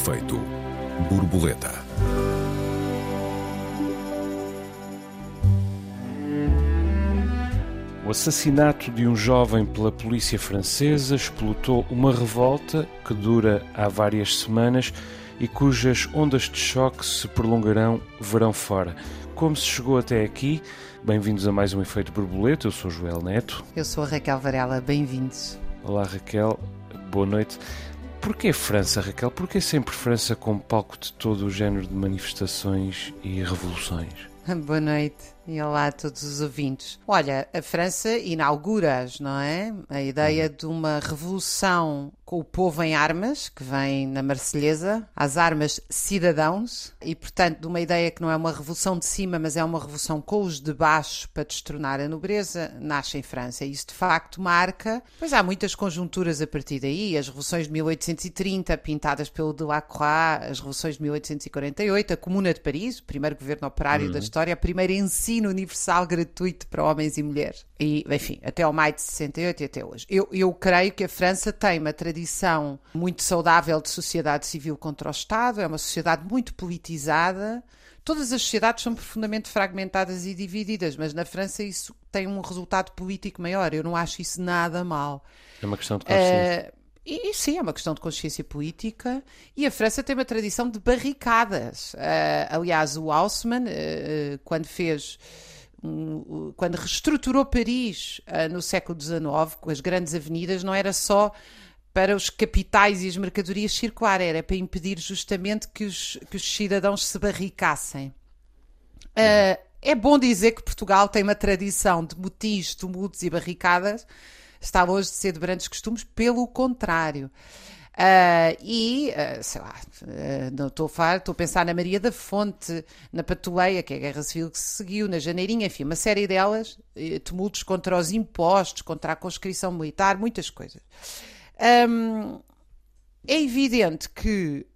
efeito borboleta. O assassinato de um jovem pela polícia francesa explotou uma revolta que dura há várias semanas e cujas ondas de choque se prolongarão verão fora. Como se chegou até aqui? Bem-vindos a mais um Efeito Borboleta. Eu sou Joel Neto. Eu sou a Raquel Varela. Bem-vindos. Olá, Raquel. Boa noite. Porquê França, Raquel? Porquê sempre França como palco de todo o género de manifestações e revoluções? Boa noite e olá a todos os ouvintes. Olha, a França inaugura, não é? A ideia uhum. de uma revolução com o povo em armas, que vem na Marselhesa, as armas cidadãos, e portanto de uma ideia que não é uma revolução de cima, mas é uma revolução com os de baixo para destronar a nobreza, nasce em França. E isso de facto marca, pois há muitas conjunturas a partir daí, as revoluções de 1830, pintadas pelo Delacroix, as revoluções de 1848, a Comuna de Paris, o primeiro governo operário uhum. da história, a primeira ensino universal gratuito para homens e mulheres. E, enfim, até ao maio de 68 e até hoje. Eu, eu creio que a França tem uma tradição muito saudável de sociedade civil contra o Estado, é uma sociedade muito politizada. Todas as sociedades são profundamente fragmentadas e divididas, mas na França isso tem um resultado político maior. Eu não acho isso nada mal. É uma questão de consciência. Uh, e, sim, é uma questão de consciência política. E a França tem uma tradição de barricadas. Uh, aliás, o Haussmann, uh, quando fez quando reestruturou Paris no século XIX, com as grandes avenidas, não era só para os capitais e as mercadorias circular, era para impedir justamente que os, que os cidadãos se barricassem. É bom dizer que Portugal tem uma tradição de motins, tumultos e barricadas, está longe de ser de grandes costumes, pelo contrário. Uh, e, uh, sei lá, uh, não estou a estou a pensar na Maria da Fonte, na Patuleia, que é a Guerra Civil que se seguiu, na Janeirinha, enfim, uma série delas, tumultos contra os impostos, contra a conscrição militar, muitas coisas. Um, é evidente que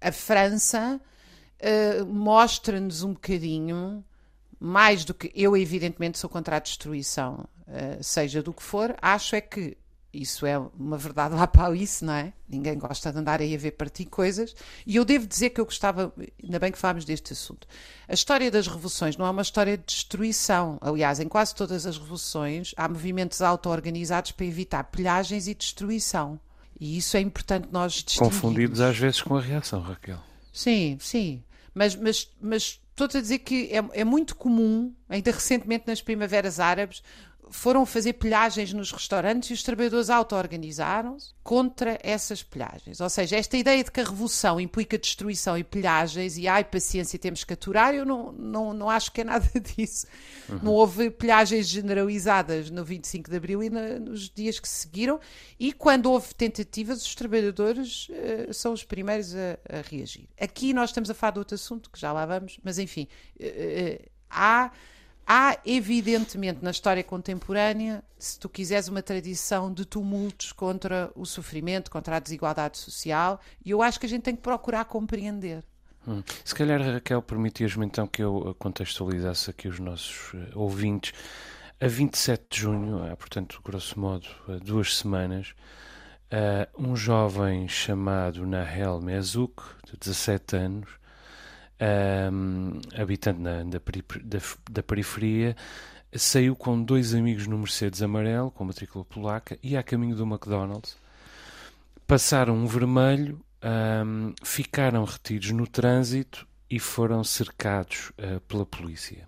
a França mostra-nos um bocadinho, mais do que eu, evidentemente, sou contra a destruição, seja do que for, acho é que isso é uma verdade lá para isso, não é? Ninguém gosta de andar aí a ver partir coisas. E eu devo dizer que eu gostava, ainda bem que falámos deste assunto. A história das revoluções não é uma história de destruição. Aliás, em quase todas as revoluções há movimentos auto-organizados para evitar pilhagens e destruição. E isso é importante nós distinguirmos. Confundidos às vezes com a reação, Raquel. Sim, sim. Mas, mas, mas estou a dizer que é, é muito comum, ainda recentemente nas primaveras árabes, foram fazer pilhagens nos restaurantes e os trabalhadores auto-organizaram-se contra essas pilhagens. Ou seja, esta ideia de que a revolução implica destruição e pilhagens e ai, paciência, temos que aturar, eu não, não, não acho que é nada disso. Uhum. Não houve pilhagens generalizadas no 25 de Abril e na, nos dias que seguiram e quando houve tentativas, os trabalhadores uh, são os primeiros a, a, reagir. Aqui nós estamos a falar de outro assunto, que já lá vamos, mas enfim, uh, uh, há Há, evidentemente, na história contemporânea, se tu quiseres, uma tradição de tumultos contra o sofrimento, contra a desigualdade social, e eu acho que a gente tem que procurar compreender. Hum. Se calhar, Raquel, permitias-me então que eu contextualizasse aqui os nossos uh, ouvintes. A 27 de junho, há, portanto, grosso modo, duas semanas, uh, um jovem chamado Nahel Mezouk, de 17 anos, um, habitante na, da, da, da, periferia, saiu com dois amigos no Mercedes amarelo, com matrícula polaca, e a caminho do McDonald's. Passaram um vermelho, um, ficaram retidos no trânsito e foram cercados uh, pela polícia.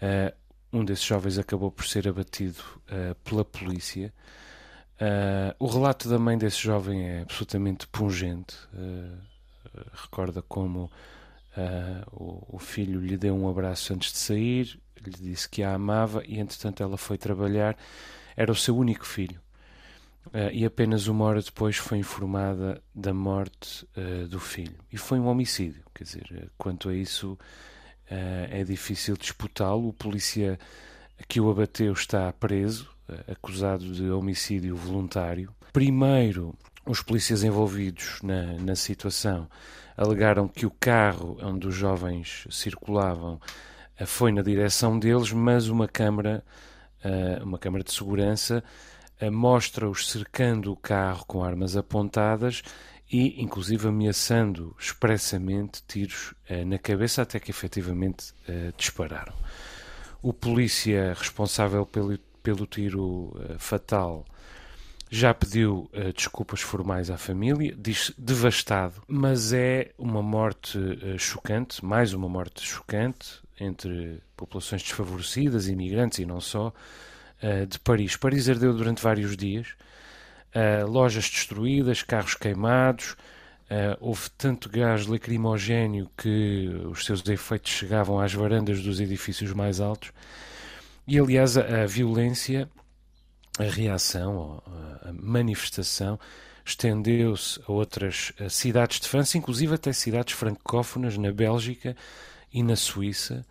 Uh, um desses jovens acabou por ser abatido uh, pela polícia. o relato da mãe desse jovem é absolutamente pungente. recorda como Uh, o, o, filho lhe deu um abraço antes de sair, lhe disse que a amava e, entretanto, ela foi trabalhar. Era o seu único filho. Uh, e apenas uma hora depois foi informada da morte uh, do filho. E foi um homicídio. Quer dizer, quanto a isso, é difícil disputá-lo. O polícia que o abateu está preso, acusado de homicídio voluntário. Primeiro, os polícias envolvidos na, na situação alegaram que o carro onde os jovens circulavam eh, foi na direção deles, mas uma câmara, eh, uma câmara de segurança, eh, mostra-os cercando o carro com armas apontadas e, inclusive, ameaçando expressamente tiros na cabeça até que efetivamente dispararam. O polícia responsável pelo, pelo tiro fatal já pediu uh, desculpas formais à família, diz devastado, mas é uma morte uh, chocante, mais uma morte chocante entre populações desfavorecidas, imigrantes e não só, uh, de Paris. Paris ardeu durante vários dias, lojas destruídas, carros queimados, houve tanto gás lacrimogéneo que os seus efeitos chegavam às varandas dos edifícios mais altos. E aliás, a, a violência a reação, a manifestação, estendeu-se a outras cidades de França, inclusive até cidades francófonas na Bélgica e na Suíça.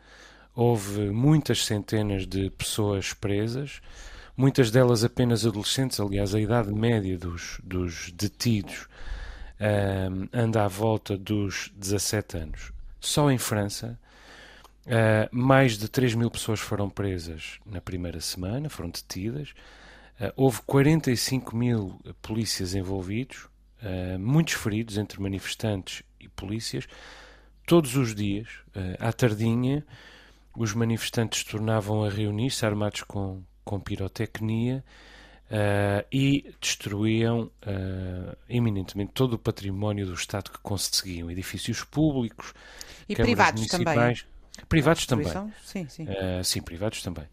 Houve muitas centenas de pessoas presas, muitas delas apenas adolescentes. Aliás, a idade média dos, dos detidos uh, anda à volta dos 17 anos. Só em França, uh, mais de 3 mil pessoas foram presas na primeira semana, foram detidas. Uh, houve 45 mil polícias envolvidos, uh, muitos feridos entre manifestantes e polícias. Todos os dias, uh, à tardinha, os manifestantes tornavam a reunir-se armados com, com pirotecnia e destruíam eminentemente todo o património do Estado que conseguiam, edifícios públicos e privados também. Privados também. Sim, sim. sim, privados também.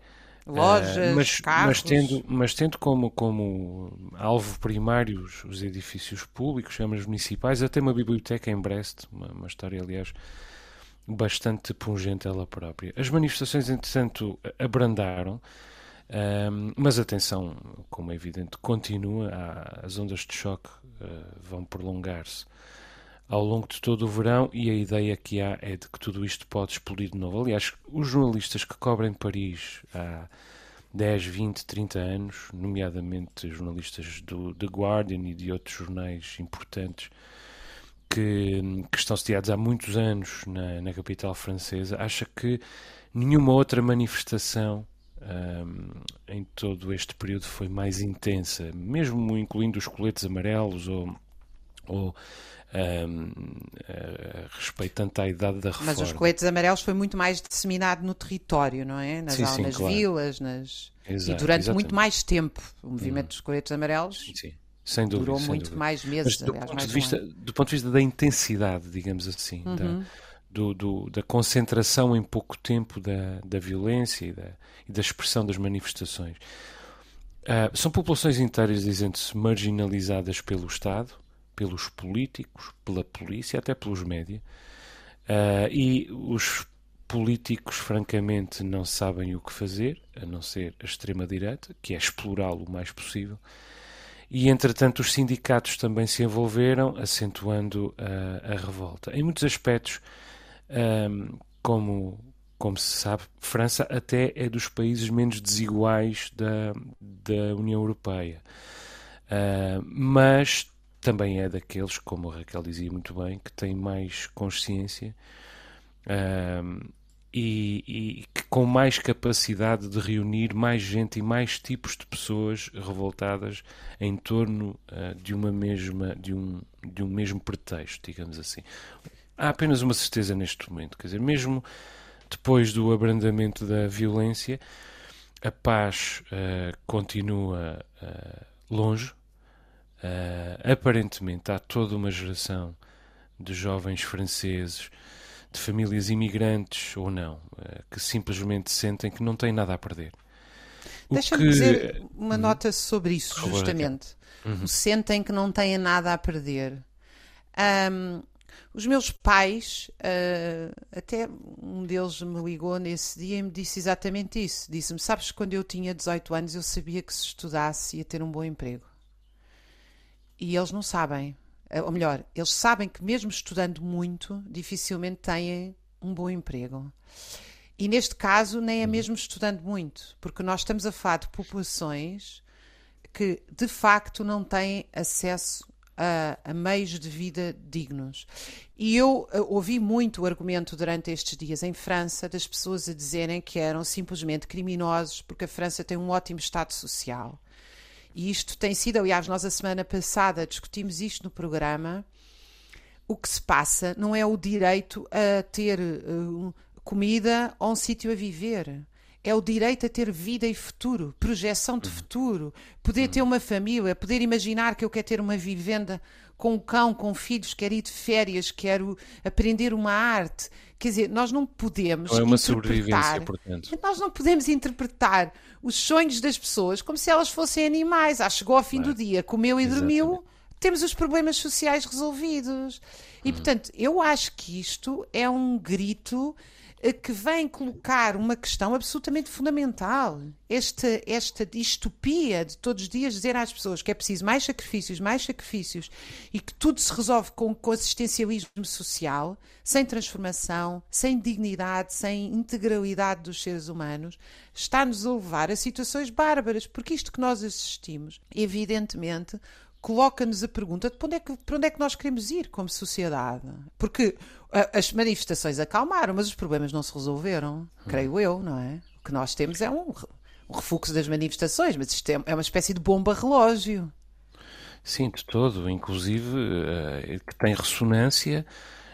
Lojas, uh, mas, carros. Mas tendo, mas tendo como, como alvo primário os, os edifícios públicos, câmaras municipais, até uma biblioteca em Brest, uma, uma história, aliás, bastante pungente ela própria. As manifestações, entretanto, abrandaram, um, mas atenção, como é evidente, continua, as ondas de choque uh, vão prolongar-se ao longo de todo o verão e a ideia que há é de que tudo isto pode explodir de novo. Aliás, os jornalistas que cobrem Paris há 10, 20, 30 anos, nomeadamente jornalistas do The Guardian e de outros jornais importantes que, que estão sediados há muitos anos na, na capital francesa, acha que nenhuma outra manifestação um, em todo este período foi mais intensa, mesmo incluindo os coletes amarelos ou, ou um, uh, respeitando à idade da reforma. Mas os coletes amarelos foi muito mais disseminado no território, não é? Nas, sim, sim, nas claro. vilas, nas... Exato, e durante exatamente. muito mais tempo. O movimento dos coletes amarelos Sim, sem dúvida. durou sem muito dúvida. mais meses, Mas do aliás, ponto, mais um vista, ano. do ponto de vista da intensidade, digamos assim, da, do, do- da concentração em pouco tempo da, da violência e da, e da expressão das manifestações. Ah, são populações inteiras, dizendo-se, marginalizadas pelo Estado, pelos políticos, pela polícia, até pelos média. Ah, e os políticos, francamente, não sabem o que fazer, a não ser a extrema-direita, que é explorá-lo o mais possível. E, entretanto, os sindicatos também se envolveram, acentuando a, a revolta. Em muitos aspectos, ahm, como, como se sabe, França até é dos países menos desiguais da, da União Europeia. Ah, mas também é daqueles, como a Raquel dizia muito bem, que têm mais consciência e, e que com mais capacidade de reunir mais gente e mais tipos de pessoas revoltadas em torno ah, de uma mesma de um de um mesmo pretexto, digamos assim. Há apenas uma certeza neste momento, quer dizer, mesmo depois do abrandamento da violência, a paz ah, continua ah, longe. Ah, aparentemente há toda uma geração de jovens franceses, de famílias imigrantes ou não, ah, que simplesmente sentem que não têm nada a perder. Deixa-me que- dizer uma nota sobre isso, justamente. O sentem que não têm nada a perder. Ahm, os meus pais, ah, até um deles me ligou nesse dia e me disse exatamente isso. Disse-me: Sabes, quando eu tinha 18 anos, eu sabia que se estudasse ia ter um bom emprego. E eles não sabem. Ah, Ou melhor, eles sabem que, mesmo estudando muito, dificilmente têm um bom emprego. E neste caso, nem é mesmo estudando muito, porque nós estamos a falar de populações que de facto não têm acesso a, a meios de vida dignos. E eu eh, ouvi muito o argumento durante estes dias em França das pessoas a dizerem que eram simplesmente criminosos porque a França tem um ótimo Estado social e isto tem sido, aliás, nós a semana passada discutimos isto no programa. O que se passa não é o direito a ter uh, comida ou um sítio a viver. É o direito a ter vida e futuro, projeção de futuro, poder ter uma família, poder imaginar que eu quero ter uma vivenda com um cão, com filhos, quero ir de férias, quero aprender uma arte. Quer dizer, nós não podemos. Não é uma sobrevivência, portanto. Nós não podemos interpretar os sonhos das pessoas como se elas fossem animais. Ah, chegou ao fim do dia, comeu e dormiu, Exatamente. temos os problemas sociais resolvidos. E, hum. portanto, eu acho que isto é um grito que vem colocar uma questão absolutamente fundamental. Esta, esta distopia de todos os dias dizer às pessoas que é preciso mais sacrifícios, mais sacrifícios e que tudo se resolve com, com assistencialismo social, sem transformação, sem dignidade, sem integralidade dos seres humanos, está-nos a levar a situações bárbaras, porque isto que nós assistimos, evidentemente, coloca-nos a pergunta de para onde, é que, para onde é que nós queremos ir como sociedade. Porque as manifestações acalmaram, mas os problemas não se resolveram, creio eu, não é? O que nós temos é um, um refluxo das manifestações, mas isto é, é uma espécie de bomba-relógio. Sim, de todo, inclusive uh, que tem ressonância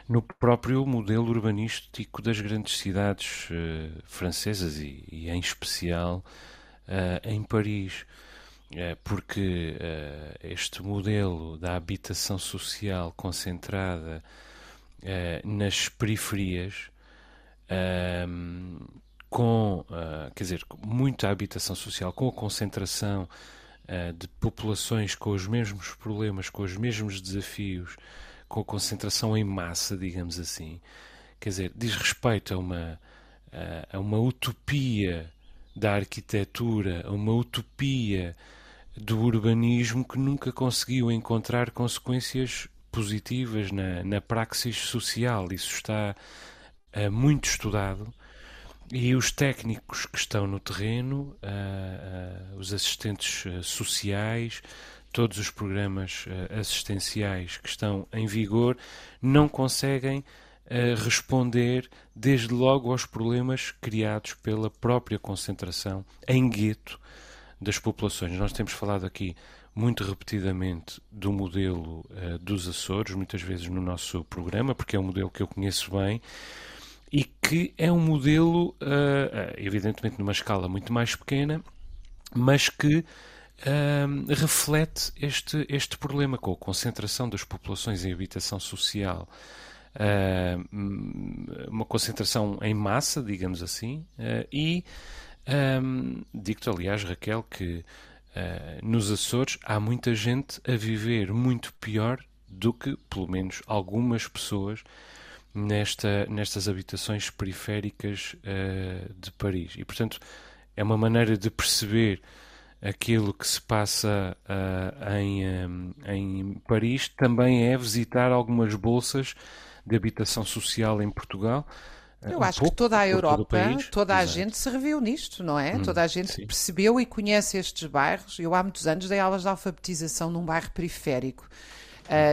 no próprio modelo urbanístico das grandes cidades uh, francesas e, e, em especial uh, em Paris. É, porque uh, este modelo da habitação social concentrada uh, nas periferias, uh, com, quer dizer, muita habitação social, com a concentração de populações com os mesmos problemas, com os mesmos desafios, com a concentração em massa, digamos assim, quer dizer, diz respeito a uma, a uma utopia da arquitetura, a uma utopia do urbanismo que nunca conseguiu encontrar consequências positivas na, na praxis social. Isso está uh, muito estudado e os técnicos que estão no terreno, uh, uh, os assistentes sociais, todos os programas assistenciais que estão em vigor, não conseguem responder desde logo aos problemas criados pela própria concentração em gueto das populações. Nós temos falado aqui muito repetidamente do modelo uh, dos Açores, muitas vezes no nosso programa, porque é um modelo que eu conheço bem e que é um modelo, uh, evidentemente, numa escala muito mais pequena, mas que uh, reflete este, este problema com a concentração das populações em habitação social. uma concentração em massa, digamos assim, e um, Digo-te, aliás, Raquel, que uh, nos Açores há muita gente a viver muito pior do que, pelo menos, algumas pessoas nesta, nestas habitações periféricas uh, de Paris. E, portanto, é uma maneira de perceber aquilo que se passa uh, em, um, em Paris, também é visitar algumas bolsas de habitação social em Portugal eu um acho que toda a Europa, toda a gente se reviu nisto, não é? Hum, toda a gente sim. percebeu e conhece estes bairros. Eu há muitos anos dei aulas de alfabetização num bairro periférico.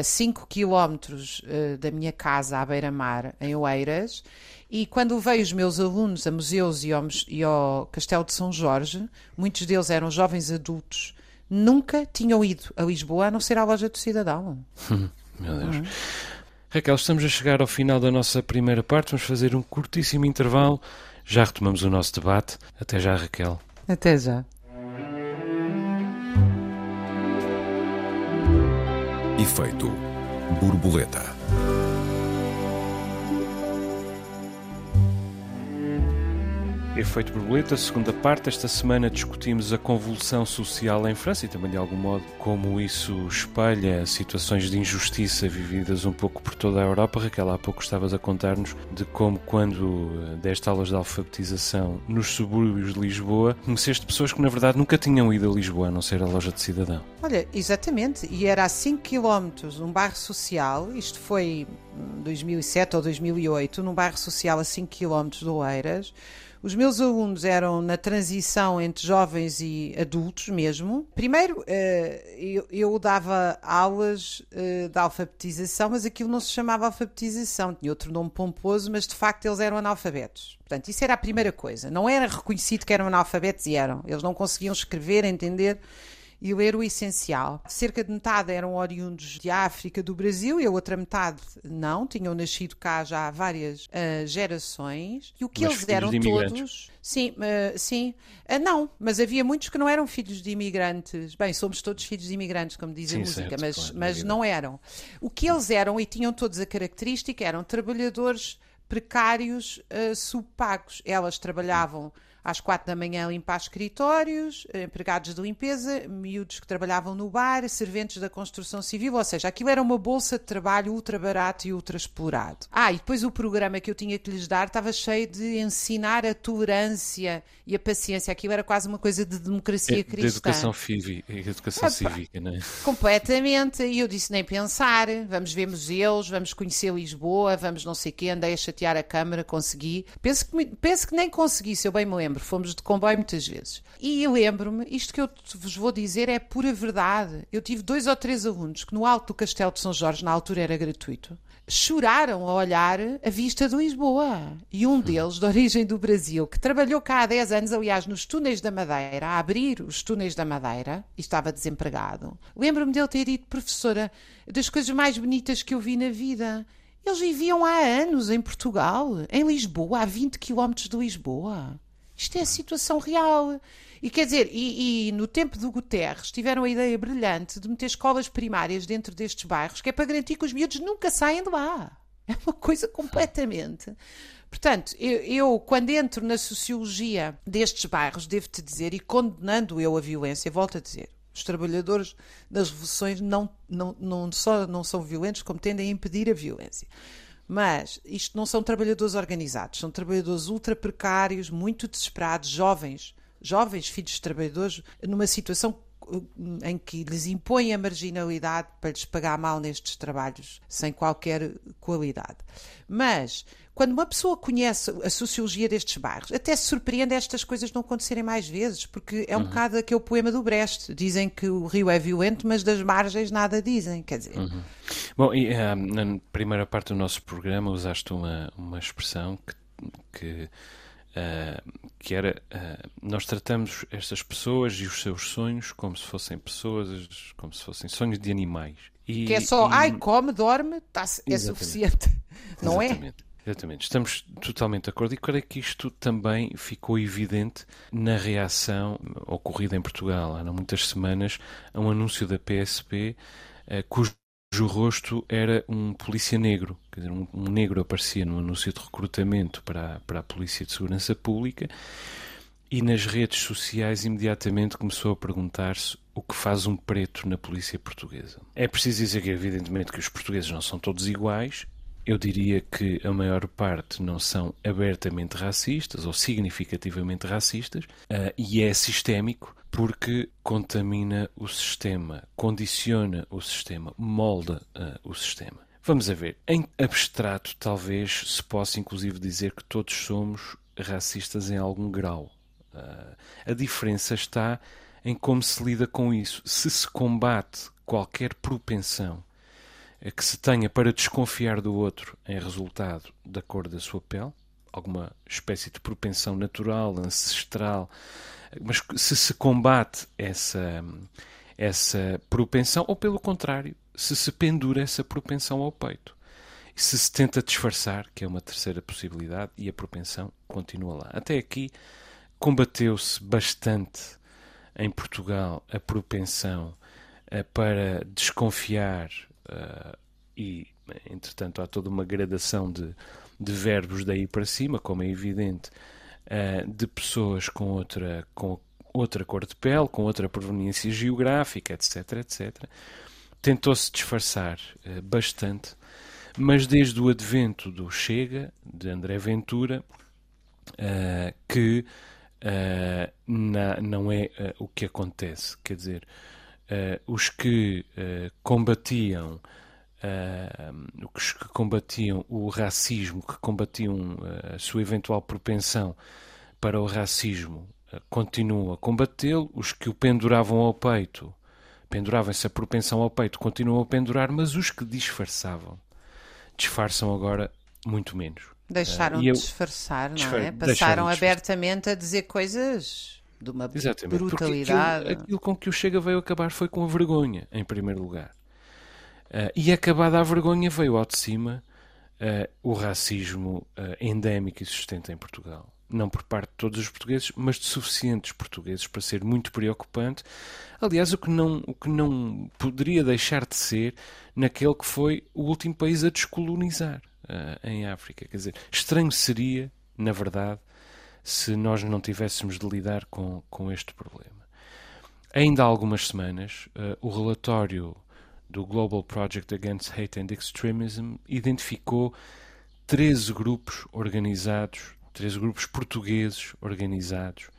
5 uh, quilómetros uh, da minha casa à beira-mar, em Oeiras, e quando levei os meus alunos a museus e ao, e ao Castelo de São Jorge, muitos deles eram jovens adultos, nunca tinham ido a Lisboa a não ser à loja do cidadão. Meu Deus. Uhum. Raquel, estamos a chegar ao final da nossa primeira parte. Vamos fazer um curtíssimo intervalo. Já retomamos o nosso debate. Até já, Raquel. Até já. Efeito borboleta. Efeito borboleta, segunda parte. Esta semana discutimos a convulsão social em França e também, de algum modo, como isso espelha situações de injustiça vividas um pouco por toda a Europa. Raquel, há pouco estavas a contar-nos de como, quando eh, deste aulas de alfabetização nos subúrbios de Lisboa, conheceste pessoas que, na verdade, nunca tinham ido a Lisboa, a não ser a loja de cidadão. Olha, exatamente. E era a 5 km, um bairro social, isto foi 2007 ou 2008, num bairro social a 5 km de Oeiras os meus alunos eram na transição entre jovens e adultos mesmo. Primeiro, eh, eu dava aulas eh, de alfabetização, mas aquilo não se chamava alfabetização, tinha outro nome pomposo, mas de facto eles eram analfabetos. Portanto, isso era a primeira coisa. Não era reconhecido que eram analfabetos e eram. Eles não conseguiam escrever, entender e ler o essencial. Cerca de metade eram oriundos de África, do Brasil, e a outra metade não, tinham nascido cá já há várias uh, gerações. E o que Mas eles eram todos. Sim, uh, sim. Uh, não, mas havia muitos que não eram filhos de imigrantes. Bem, somos todos filhos de imigrantes, como diz a Sim, música, certo, mas, claro, mas não eram. O que eles eram, e tinham todos a característica, eram trabalhadores precários uh, subpagos. Elas trabalhavam às quatro da manhã limpar escritórios, empregados de limpeza, miúdos que trabalhavam no bar, serventes da construção civil, ou seja, aquilo era uma bolsa de trabalho ultra barato e ultra explorado. Ah, e depois o programa que eu tinha que lhes dar estava cheio de ensinar a tolerância e a paciência. Aquilo era quase uma coisa de democracia É, de cristã. educação, fivi- educação Epá. cívica, não é? Completamente. E eu disse nem pensar. Vamos ver museus, vamos conhecer Lisboa, vamos não sei o quê. Andei a chatear a Câmara, consegui. Penso que, penso que nem consegui, se eu bem me lembro. Fomos de comboio muitas vezes. E eu lembro-me, isto que eu vos vou dizer é pura verdade. Eu tive dois ou três alunos que no alto do Castelo de São Jorge, na altura era gratuito, choraram a olhar a vista de Lisboa. E um deles, de origem do Brasil, que trabalhou cá há 10 anos, aliás, nos túneis da Madeira, a abrir os túneis da Madeira, e estava desempregado. Lembro-me dele ter dito, professora, das coisas mais bonitas que eu vi na vida. Eles viviam há anos em Portugal, em Lisboa, a 20 quilómetros de Lisboa. Isto é a situação real. E quer dizer, e, e no tempo do Guterres tiveram a ideia brilhante de meter escolas primárias dentro destes bairros, que é para garantir que os miúdos nunca saem de lá. É uma coisa completamente. Portanto, eu, eu, quando entro na sociologia destes bairros, devo-te dizer, e condenando eu a violência, volto a dizer, os trabalhadores das revoluções não, não, não só não são violentos, como tendem a impedir a violência. Mas isto não são trabalhadores organizados, são trabalhadores ultra precários, muito desesperados, jovens, jovens filhos de trabalhadores, numa situação em que lhes impõe a marginalidade para lhes pagar mal nestes trabalhos sem qualquer qualidade. Mas quando uma pessoa conhece a sociologia destes bairros, até se surpreende estas coisas não acontecerem mais vezes, porque é um bocado aquele poema do Brecht. Dizem que o rio é violento, mas das margens nada dizem. Quer dizer, Bom, e ah, na primeira parte do nosso programa usaste uma, uma expressão que, que, ah, que era ah, nós tratamos estas pessoas e os seus sonhos como se fossem pessoas, como se fossem sonhos de animais. E, que é só, e- ai, come, dorme, tá, é Exatamente. suficiente. Não é? Exatamente. Exatamente, estamos totalmente de acordo e creio que isto também ficou evidente na reação ocorrida em Portugal há não muitas semanas a um anúncio da PSP eh, cujo rosto era um polícia negro, quer dizer, um, um negro aparecia no anúncio de recrutamento para, a- para a Polícia de Segurança Pública e nas redes sociais imediatamente começou a perguntar-se o que faz um preto na polícia portuguesa. É preciso dizer que, evidentemente, que os portugueses não são todos iguais. Eu diria que a maior parte não são abertamente racistas ou significativamente racistas, ah, e é sistémico porque contamina o sistema, condiciona o sistema, molda ah, o sistema. Vamos a ver. Em abstrato, talvez se possa inclusive dizer que todos somos racistas em algum grau. Ah, a diferença está em como se lida com isso. Se se combate qualquer propensão que se tenha para desconfiar do outro em resultado da cor da sua pele, alguma espécie de propensão natural, ancestral, mas se se combate essa, essa propensão, ou pelo contrário, se se pendura essa propensão ao peito. E se se tenta disfarçar, que é uma terceira possibilidade, e a propensão continua lá. Até aqui combateu-se bastante em Portugal a propensão eh, para desconfiar eh, e, entretanto, há toda uma gradação de, de verbos daí para cima, como é evidente, eh, de pessoas com outra, com outra cor de pele, com outra proveniência geográfica, etc, etc. Tentou-se disfarçar eh, bastante, mas desde o advento do Chega, de André Ventura, eh, que não é o que acontece. Quer dizer, os que combatiam os que combatiam o racismo, que combatiam eh, a sua eventual propensão para o racismo, eh, continuam a combatê-lo. Os que o penduravam ao peito, penduravam essa propensão ao peito, continuam a pendurar, mas os que disfarçavam, disfarçam agora muito menos. Deixaram eu- de disfarçar, não Disfar- é? Passaram abertamente a dizer coisas de uma Exatamente, brutalidade. Aquilo, aquilo, com que o Chega veio acabar foi com a vergonha, em primeiro lugar. Uh, e acabada a vergonha veio ao de cima uh, o racismo uh, endémico e existente em Portugal. Não por parte de todos os portugueses, mas de suficientes portugueses para ser muito preocupante. Aliás, o que não, o que não poderia deixar de ser naquele que foi o último país a descolonizar em África. Quer dizer, estranho seria, na verdade, se nós não tivéssemos de lidar com, com este problema. Ainda há algumas semanas, o relatório do Global Project Against Hate and Extremism identificou 13 grupos organizados, 13 grupos portugueses organizados,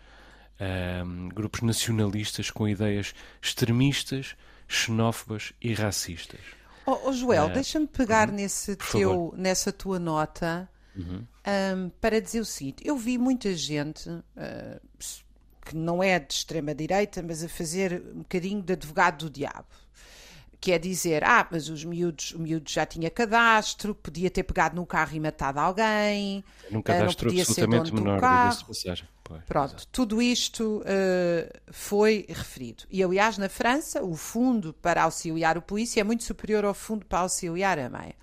um, grupos nacionalistas com ideias extremistas, xenófobas e racistas. Oh, oh Joel, uh, deixa-me pegar nesse teu, nessa tua nota uhum. um, para dizer o seguinte: eu vi muita gente. Uh, que não é de extrema direita, mas a fazer um bocadinho de advogado do diabo que é dizer, ah, mas os miúdos, o miúdo já tinha cadastro, podia ter pegado no carro e matado alguém, num cadastro não podia absolutamente ser dono menor, carro. passagem. Pois, Pronto, tudo isto uh, foi referido. E aliás, na França, o fundo para auxiliar o polícia é muito superior ao fundo para auxiliar a meia.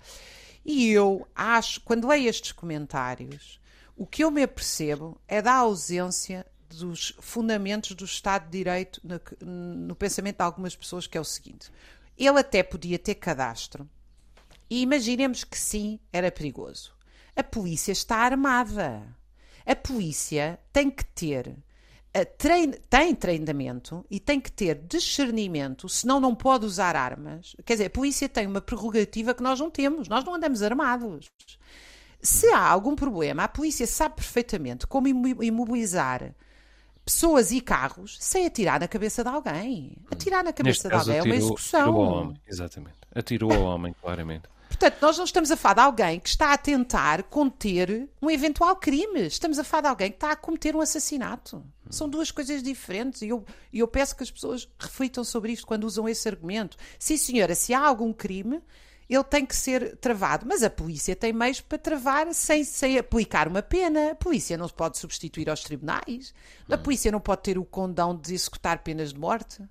E eu acho, quando leio estes comentários, o que eu me apercebo é da ausência dos fundamentos do Estado de Direito no, no pensamento de algumas pessoas, que é o seguinte: ele até podia ter cadastro. E imaginemos que sim, era perigoso. A polícia está armada. A polícia tem que ter trein, tem treinamento e tem que ter discernimento, senão não pode usar armas. Quer dizer, a polícia tem uma prerrogativa que nós não temos, nós não andamos armados. Se há algum problema, a polícia sabe perfeitamente como imobilizar pessoas e carros sem atirar na cabeça de alguém. Atirar na cabeça Neste de alguém atirou, é uma execução. Atirou ao homem, exatamente. Atirou ao homem, claramente. Portanto, nós não estamos a falar de alguém que está a tentar conter um eventual crime. Estamos a falar de alguém que está a cometer um assassinato. São duas coisas diferentes e eu, eu peço que as pessoas reflitam sobre isto quando usam esse argumento. Sim, senhora, se há algum crime, ele tem que ser travado. Mas a polícia tem meios para travar sem, sem aplicar uma pena. A polícia não se pode substituir aos tribunais. A hum. polícia não pode ter o condão de executar penas de morte.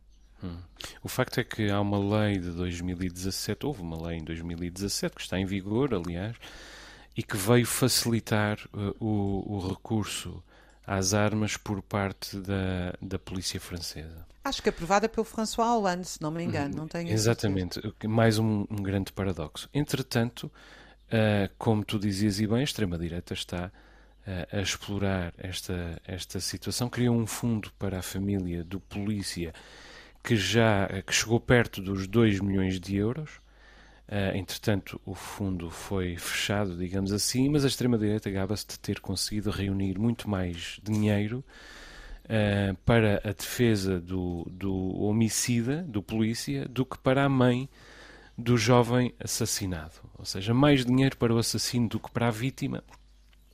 Hum. O facto é que há uma lei de 2017, houve uma lei em 2017 que está em vigor, aliás, e que veio facilitar uh, o, o recurso às armas por parte da, da polícia francesa. Acho que aprovada pelo François Hollande, se não me engano. Não tenho Exatamente, mais um, um, grande paradoxo. Entretanto, uh, como tu dizias e bem, a extrema-direita está uh, a explorar esta, esta situação. Criou um fundo para a família do polícia que já que chegou perto dos 2 milhões de euros. Uh, entretanto, o fundo foi fechado, digamos assim, mas a extrema-direita gaba-se de ter conseguido reunir muito mais dinheiro uh, para a defesa do, do homicida, do polícia, do que para a mãe do jovem assassinado. Ou seja, mais dinheiro para o assassino do que para a vítima.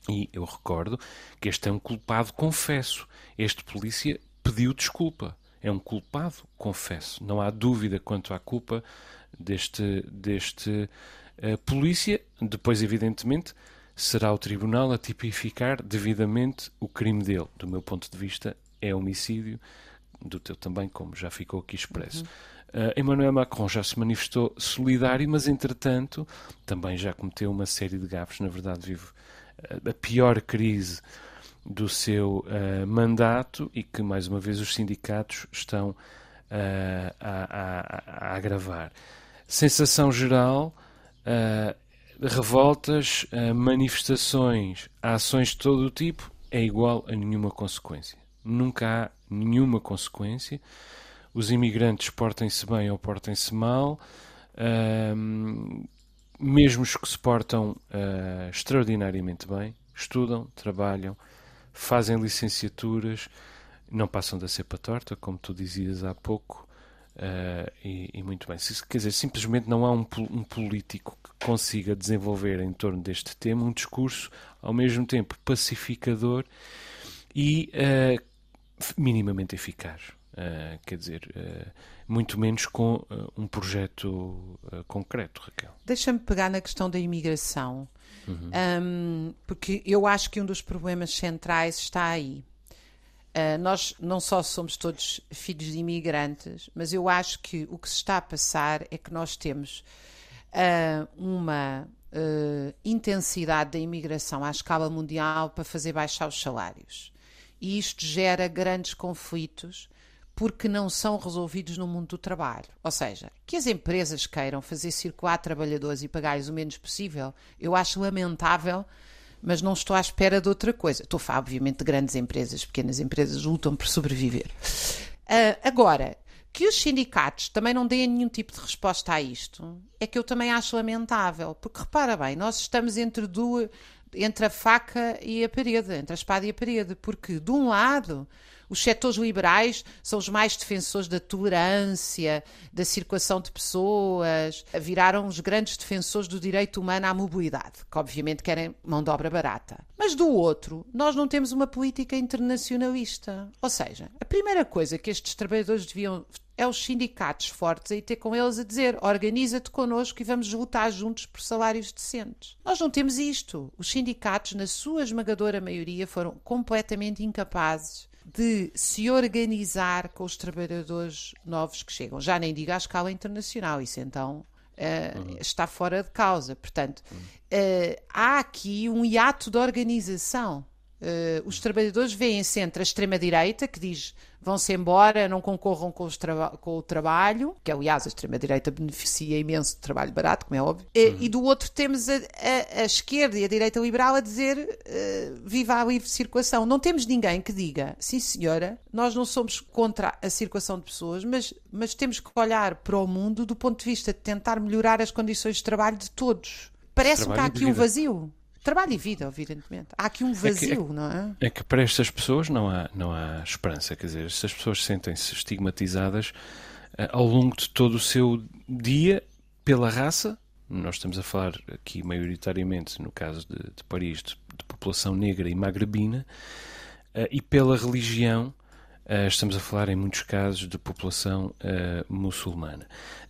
E eu recordo que este é um culpado confesso. Este polícia pediu desculpa. É um culpado confesso. Não há dúvida quanto à culpa deste, deste uh, polícia. Depois, evidentemente, será o tribunal a tipificar devidamente o crime dele. Do meu ponto de vista, é homicídio, do teu também, como já ficou aqui expresso. Uhum. Uh, Emmanuel Macron já se manifestou solidário, mas entretanto também já cometeu uma série de gafes. Na verdade, vive uh, a pior crise do seu uh, mandato e que, mais uma vez, os sindicatos estão a, a, a, agravar sensação geral, uh, revoltas, uh, manifestações, ações de todo o tipo, é igual a nenhuma consequência. Nunca há nenhuma consequência. Os imigrantes portem-se bem ou portem-se mal, uh, mesmo os que se portam extraordinariamente bem, estudam, trabalham, fazem licenciaturas, não passam da cepa torta, como tu dizias há pouco, Uh, e, e, muito bem. Quer dizer, simplesmente não há um, um, político que consiga desenvolver em torno deste tema um discurso ao mesmo tempo pacificador e uh, minimamente eficaz. Uh, quer dizer, muito menos com um projeto concreto, Raquel. Deixa-me pegar na questão da imigração, uhum. um, porque eu acho que um dos problemas centrais está aí. Uh, nós não só somos todos filhos de imigrantes, mas eu acho que o que se está a passar é que nós temos uh, uma uh, intensidade da imigração à escala mundial para fazer baixar os salários. E isto gera grandes conflitos porque não são resolvidos no mundo do trabalho. Ou seja, que as empresas queiram fazer circular trabalhadores e pagar-lhes o menos possível, eu acho lamentável mas não estou à espera de outra coisa. Estou a falar, obviamente, de grandes empresas, pequenas empresas lutam por sobreviver. Uh, agora, que os sindicatos também não deem nenhum tipo de resposta a isto, é que eu também acho lamentável, porque repara bem, nós estamos entre duas, entre a faca e a parede, entre a espada e a parede, porque de um lado os setores liberais são os mais defensores da tolerância, da circulação de pessoas, viraram os grandes defensores do direito humano à mobilidade, que obviamente querem mão de obra barata. Mas do outro, nós não temos uma política internacionalista. Ou seja, a primeira coisa que estes trabalhadores deviam é os sindicatos fortes e ter com eles a dizer organiza-te connosco e vamos lutar juntos por salários decentes. Nós não temos isto. Os sindicatos, na sua esmagadora maioria, foram completamente incapazes de se organizar com os trabalhadores novos que chegam. Já nem digo à escala internacional, isso então uh, uhum. está fora de causa. Portanto, uh, há aqui um hiato de organização. Uh, os trabalhadores veem-se entre a extrema-direita, que diz vão-se embora, não concorram com, com, o trabalho, que aliás a extrema-direita beneficia imenso de trabalho barato, como é óbvio, uhum. e do outro temos a, a, a, esquerda e a direita liberal a dizer uh, viva a livre circulação. Não temos ninguém que diga, sim senhora, nós não somos contra a circulação de pessoas, mas, mas temos que olhar para o mundo do ponto de vista de tentar melhorar as condições de trabalho de todos. Parece-me que há aqui um vazio. Trabalho e vida, evidentemente. Há aqui um vazio, é que, é, não é? É que para estas pessoas não há, não há esperança. Quer dizer, estas pessoas sentem-se estigmatizadas uh, ao longo de todo o seu dia pela raça. Nós estamos a falar aqui maioritariamente, no caso de, de Paris, de, de, população negra e magrebina, uh, e pela religião. Uh, estamos a falar, em muitos casos, de população muçulmana.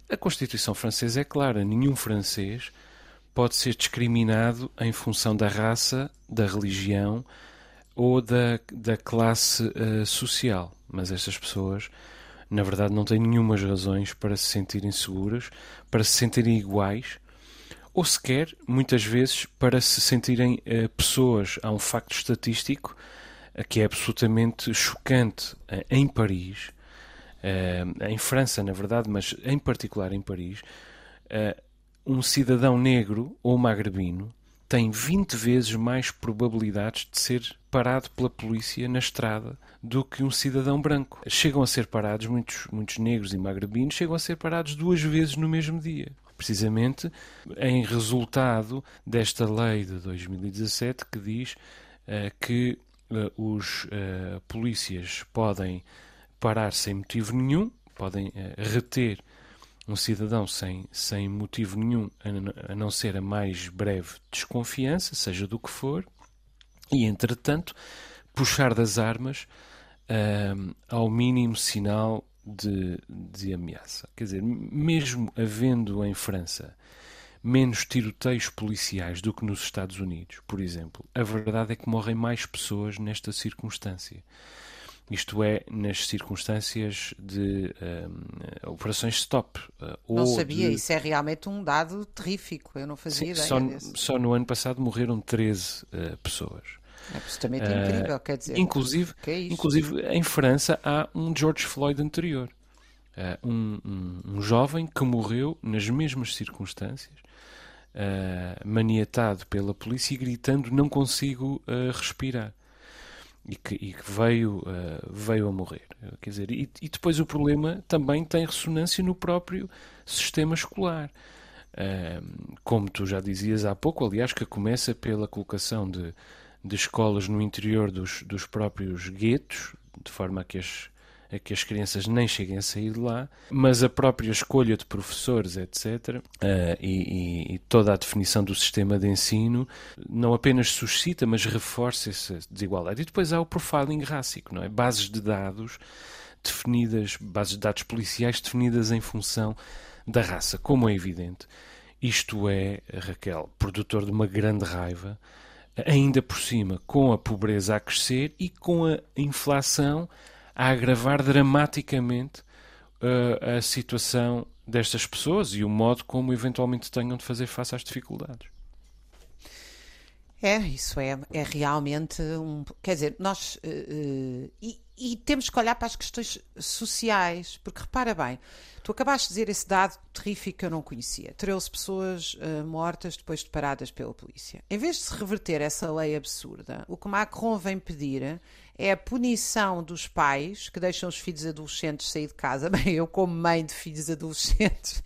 A Constituição francesa é clara: nenhum francês pode ser discriminado em função da raça, da religião ou da, da classe uh, social. Mas estas pessoas, na verdade, não têm nenhumas razões para se sentirem seguras, para se sentirem iguais, ou sequer, muitas vezes, para se sentirem uh, pessoas. Há um facto estatístico uh, que é absolutamente chocante em Paris, em França, na verdade, mas em particular em Paris um cidadão negro ou magrebino tem 20 vezes mais probabilidades de ser parado pela polícia na estrada do que um cidadão branco. Chegam a ser parados, muitos, muitos negros e magrebinos chegam a ser parados duas vezes no mesmo dia. Precisamente em resultado desta lei de 2017 que diz uh, que uh, os uh, polícias podem parar sem motivo nenhum, podem reter um cidadão sem, sem motivo nenhum, a não ser a mais breve desconfiança, seja do que for, e entretanto puxar das armas uh, ao mínimo sinal de, de ameaça. Quer dizer, mesmo havendo em França menos tiroteios policiais do que nos Estados Unidos, por exemplo, a verdade é que morrem mais pessoas nesta circunstância. Isto é, nas circunstâncias de um, operações stop. Uh, não sabia, de... isso é realmente um dado terrífico, eu não fazia Sim, ideia só, só, no ano passado morreram 13 uh, pessoas. É absolutamente uh, incrível, quer dizer. Inclusive, é inclusive, em França há um George Floyd anterior. Uh, um, um, um, jovem que morreu nas mesmas circunstâncias, uh, maniatado pela polícia e gritando: Não consigo uh, respirar e que, e que veio, uh, veio a morrer. Quer dizer, e, e, depois o problema também tem ressonância no próprio sistema escolar. Uh, como tu já dizias há pouco, aliás, que começa pela colocação de, de escolas no interior dos, dos próprios guetos, de forma a que as, a que as crianças nem cheguem a sair de lá, mas a própria escolha de professores, etc., uh, e, e, toda a definição do sistema de ensino não apenas suscita, mas reforça essa desigualdade. E depois há o profiling rássico, não é? Bases de dados definidas, bases de dados policiais definidas em função da raça, como é evidente. Isto é, Raquel, produtor de uma grande raiva ainda por cima com a pobreza a crescer e com a inflação a agravar dramaticamente uh, a situação destas pessoas e o modo como eventualmente tenham de fazer face às dificuldades. É, isso é, é realmente um. Quer dizer, nós. Uh, uh, e, e, temos que olhar para as questões sociais, porque repara bem, tu acabaste de dizer esse dado terrífico que eu não conhecia: 13 pessoas uh, mortas depois de paradas pela polícia. Em vez de se reverter essa lei absurda, o que Macron vem pedir é a punição dos pais que deixam os filhos adolescentes sair de casa. Bem, eu como mãe de filhos adolescentes,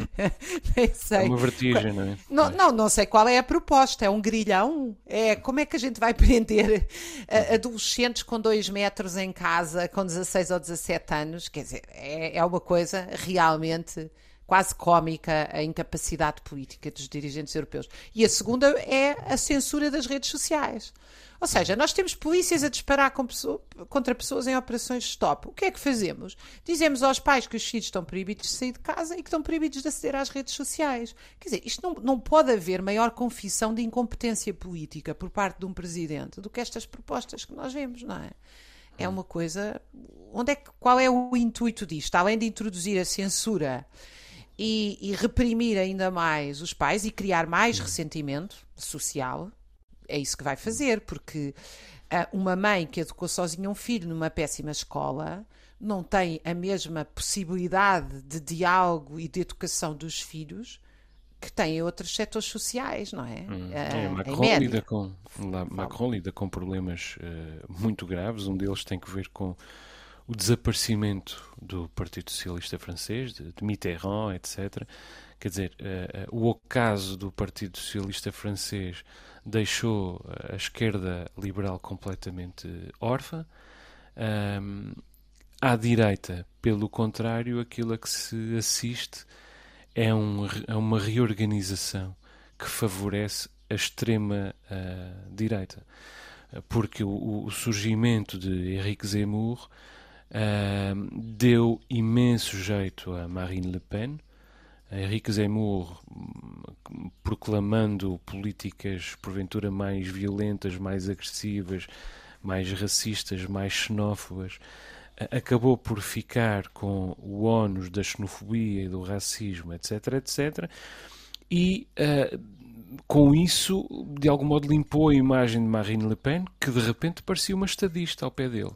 nem sei. É uma vertigem, não é? Não, não, não sei qual é a proposta. É um grilhão? É como é que a gente vai prender uh, adolescentes com 2 metros em casa com 16 ou 17 anos? Quer dizer, é, é uma coisa realmente quase cómica a incapacidade política dos dirigentes europeus. E a segunda é a censura das redes sociais. Ou seja, nós temos polícias a disparar pessoa, contra pessoas em operações stop. O que é que fazemos? Dizemos aos pais que os filhos estão proibidos de sair de casa e que estão proibidos de aceder às redes sociais. Quer dizer, isto não, não pode haver maior confissão de incompetência política por parte de um presidente do que estas propostas que nós vemos, não é? É uma coisa. Onde é que, qual é o intuito disto? Além de introduzir a censura e, e reprimir ainda mais os pais e criar mais ressentimento social, é isso que vai fazer, porque uh, uma mãe que educou sozinha um filho numa péssima escola não tem a mesma possibilidade de diálogo e de educação dos filhos que tem outros setores sociais, não é? Hum. é Macron, lida com, lá, Macron lida com problemas uh, muito graves. Um deles tem que ver com o desaparecimento do Partido Socialista Francês, de, de Mitterrand, etc. Quer dizer, uh, uh, o ocaso do Partido Socialista Francês deixou a esquerda liberal completamente órfã. Um, à direita, pelo contrário, aquilo a que se assiste é, um, é uma reorganização que favorece a extrema uh, direita. Porque o, o, surgimento de Henrique Zemmour uh, deu imenso jeito a Marine Le Pen, Henrique Zemmour proclamando políticas porventura mais violentas, mais agressivas, mais racistas, mais xenófobas, acabou por ficar com o ónus da xenofobia e do racismo, etc, etc, e uh, com isso, de algum modo, limpou a imagem de Marine Le Pen, que de repente parecia uma estadista ao pé dele.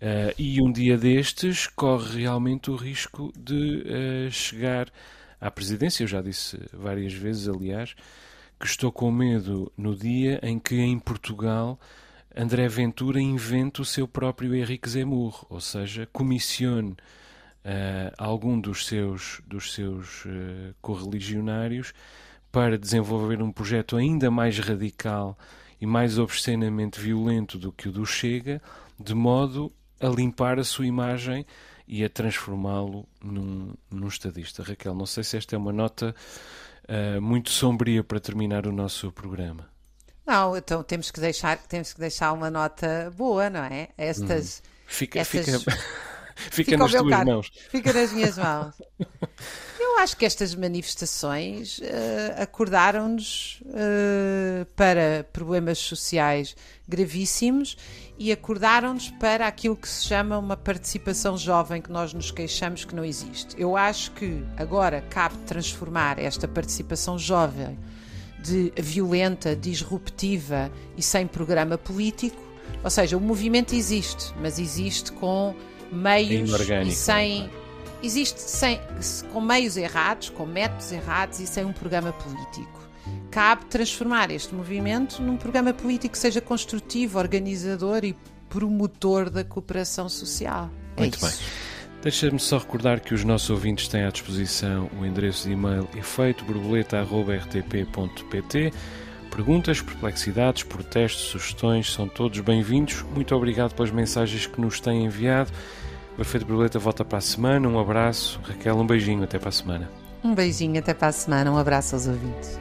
Uh, e um dia destes corre realmente o risco de uh, chegar à presidência. Eu já disse várias vezes, aliás, que estou com medo no dia em que em Portugal André Ventura invente o seu próprio Henrique Zemmour, ou seja, comissione uh, algum dos seus, dos seus uh, correligionários para desenvolver um projeto ainda mais radical e mais obscenamente violento do que o do Chega, de modo a limpar a sua imagem e a transformá-lo num, num estadista. Raquel, não sei se esta é uma nota uh, muito sombria para terminar o nosso programa. Não, então temos que deixar, temos que deixar uma nota boa, não é? Estas. Hum. Fica, estas... fica, fica, nas tuas mãos. Fica nas minhas mãos. Eu acho que estas manifestações uh, acordaram-nos uh, para problemas sociais gravíssimos e acordaram-nos para aquilo que se chama uma participação jovem que nós nos queixamos que não existe. Eu acho que agora cabe transformar esta participação jovem de violenta, disruptiva e sem programa político, ou seja, o movimento existe, mas existe com meios e sem existe sem, com meios errados, com métodos errados e sem um programa político. Cabe transformar este movimento num programa político que seja construtivo, organizador e promotor da cooperação social. É Muito isso. bem. Deixa-me só recordar que os nossos ouvintes têm à disposição o endereço de e-mail efeitoborboleta.rtp.pt. Perguntas, perplexidades, protestos, sugestões são todos bem-vindos. Muito obrigado pelas mensagens que nos têm enviado. O Efeito Borboleta volta para a semana. Um abraço. Raquel, um beijinho. Até para a semana. Um beijinho. Até para a semana. Um abraço aos ouvintes.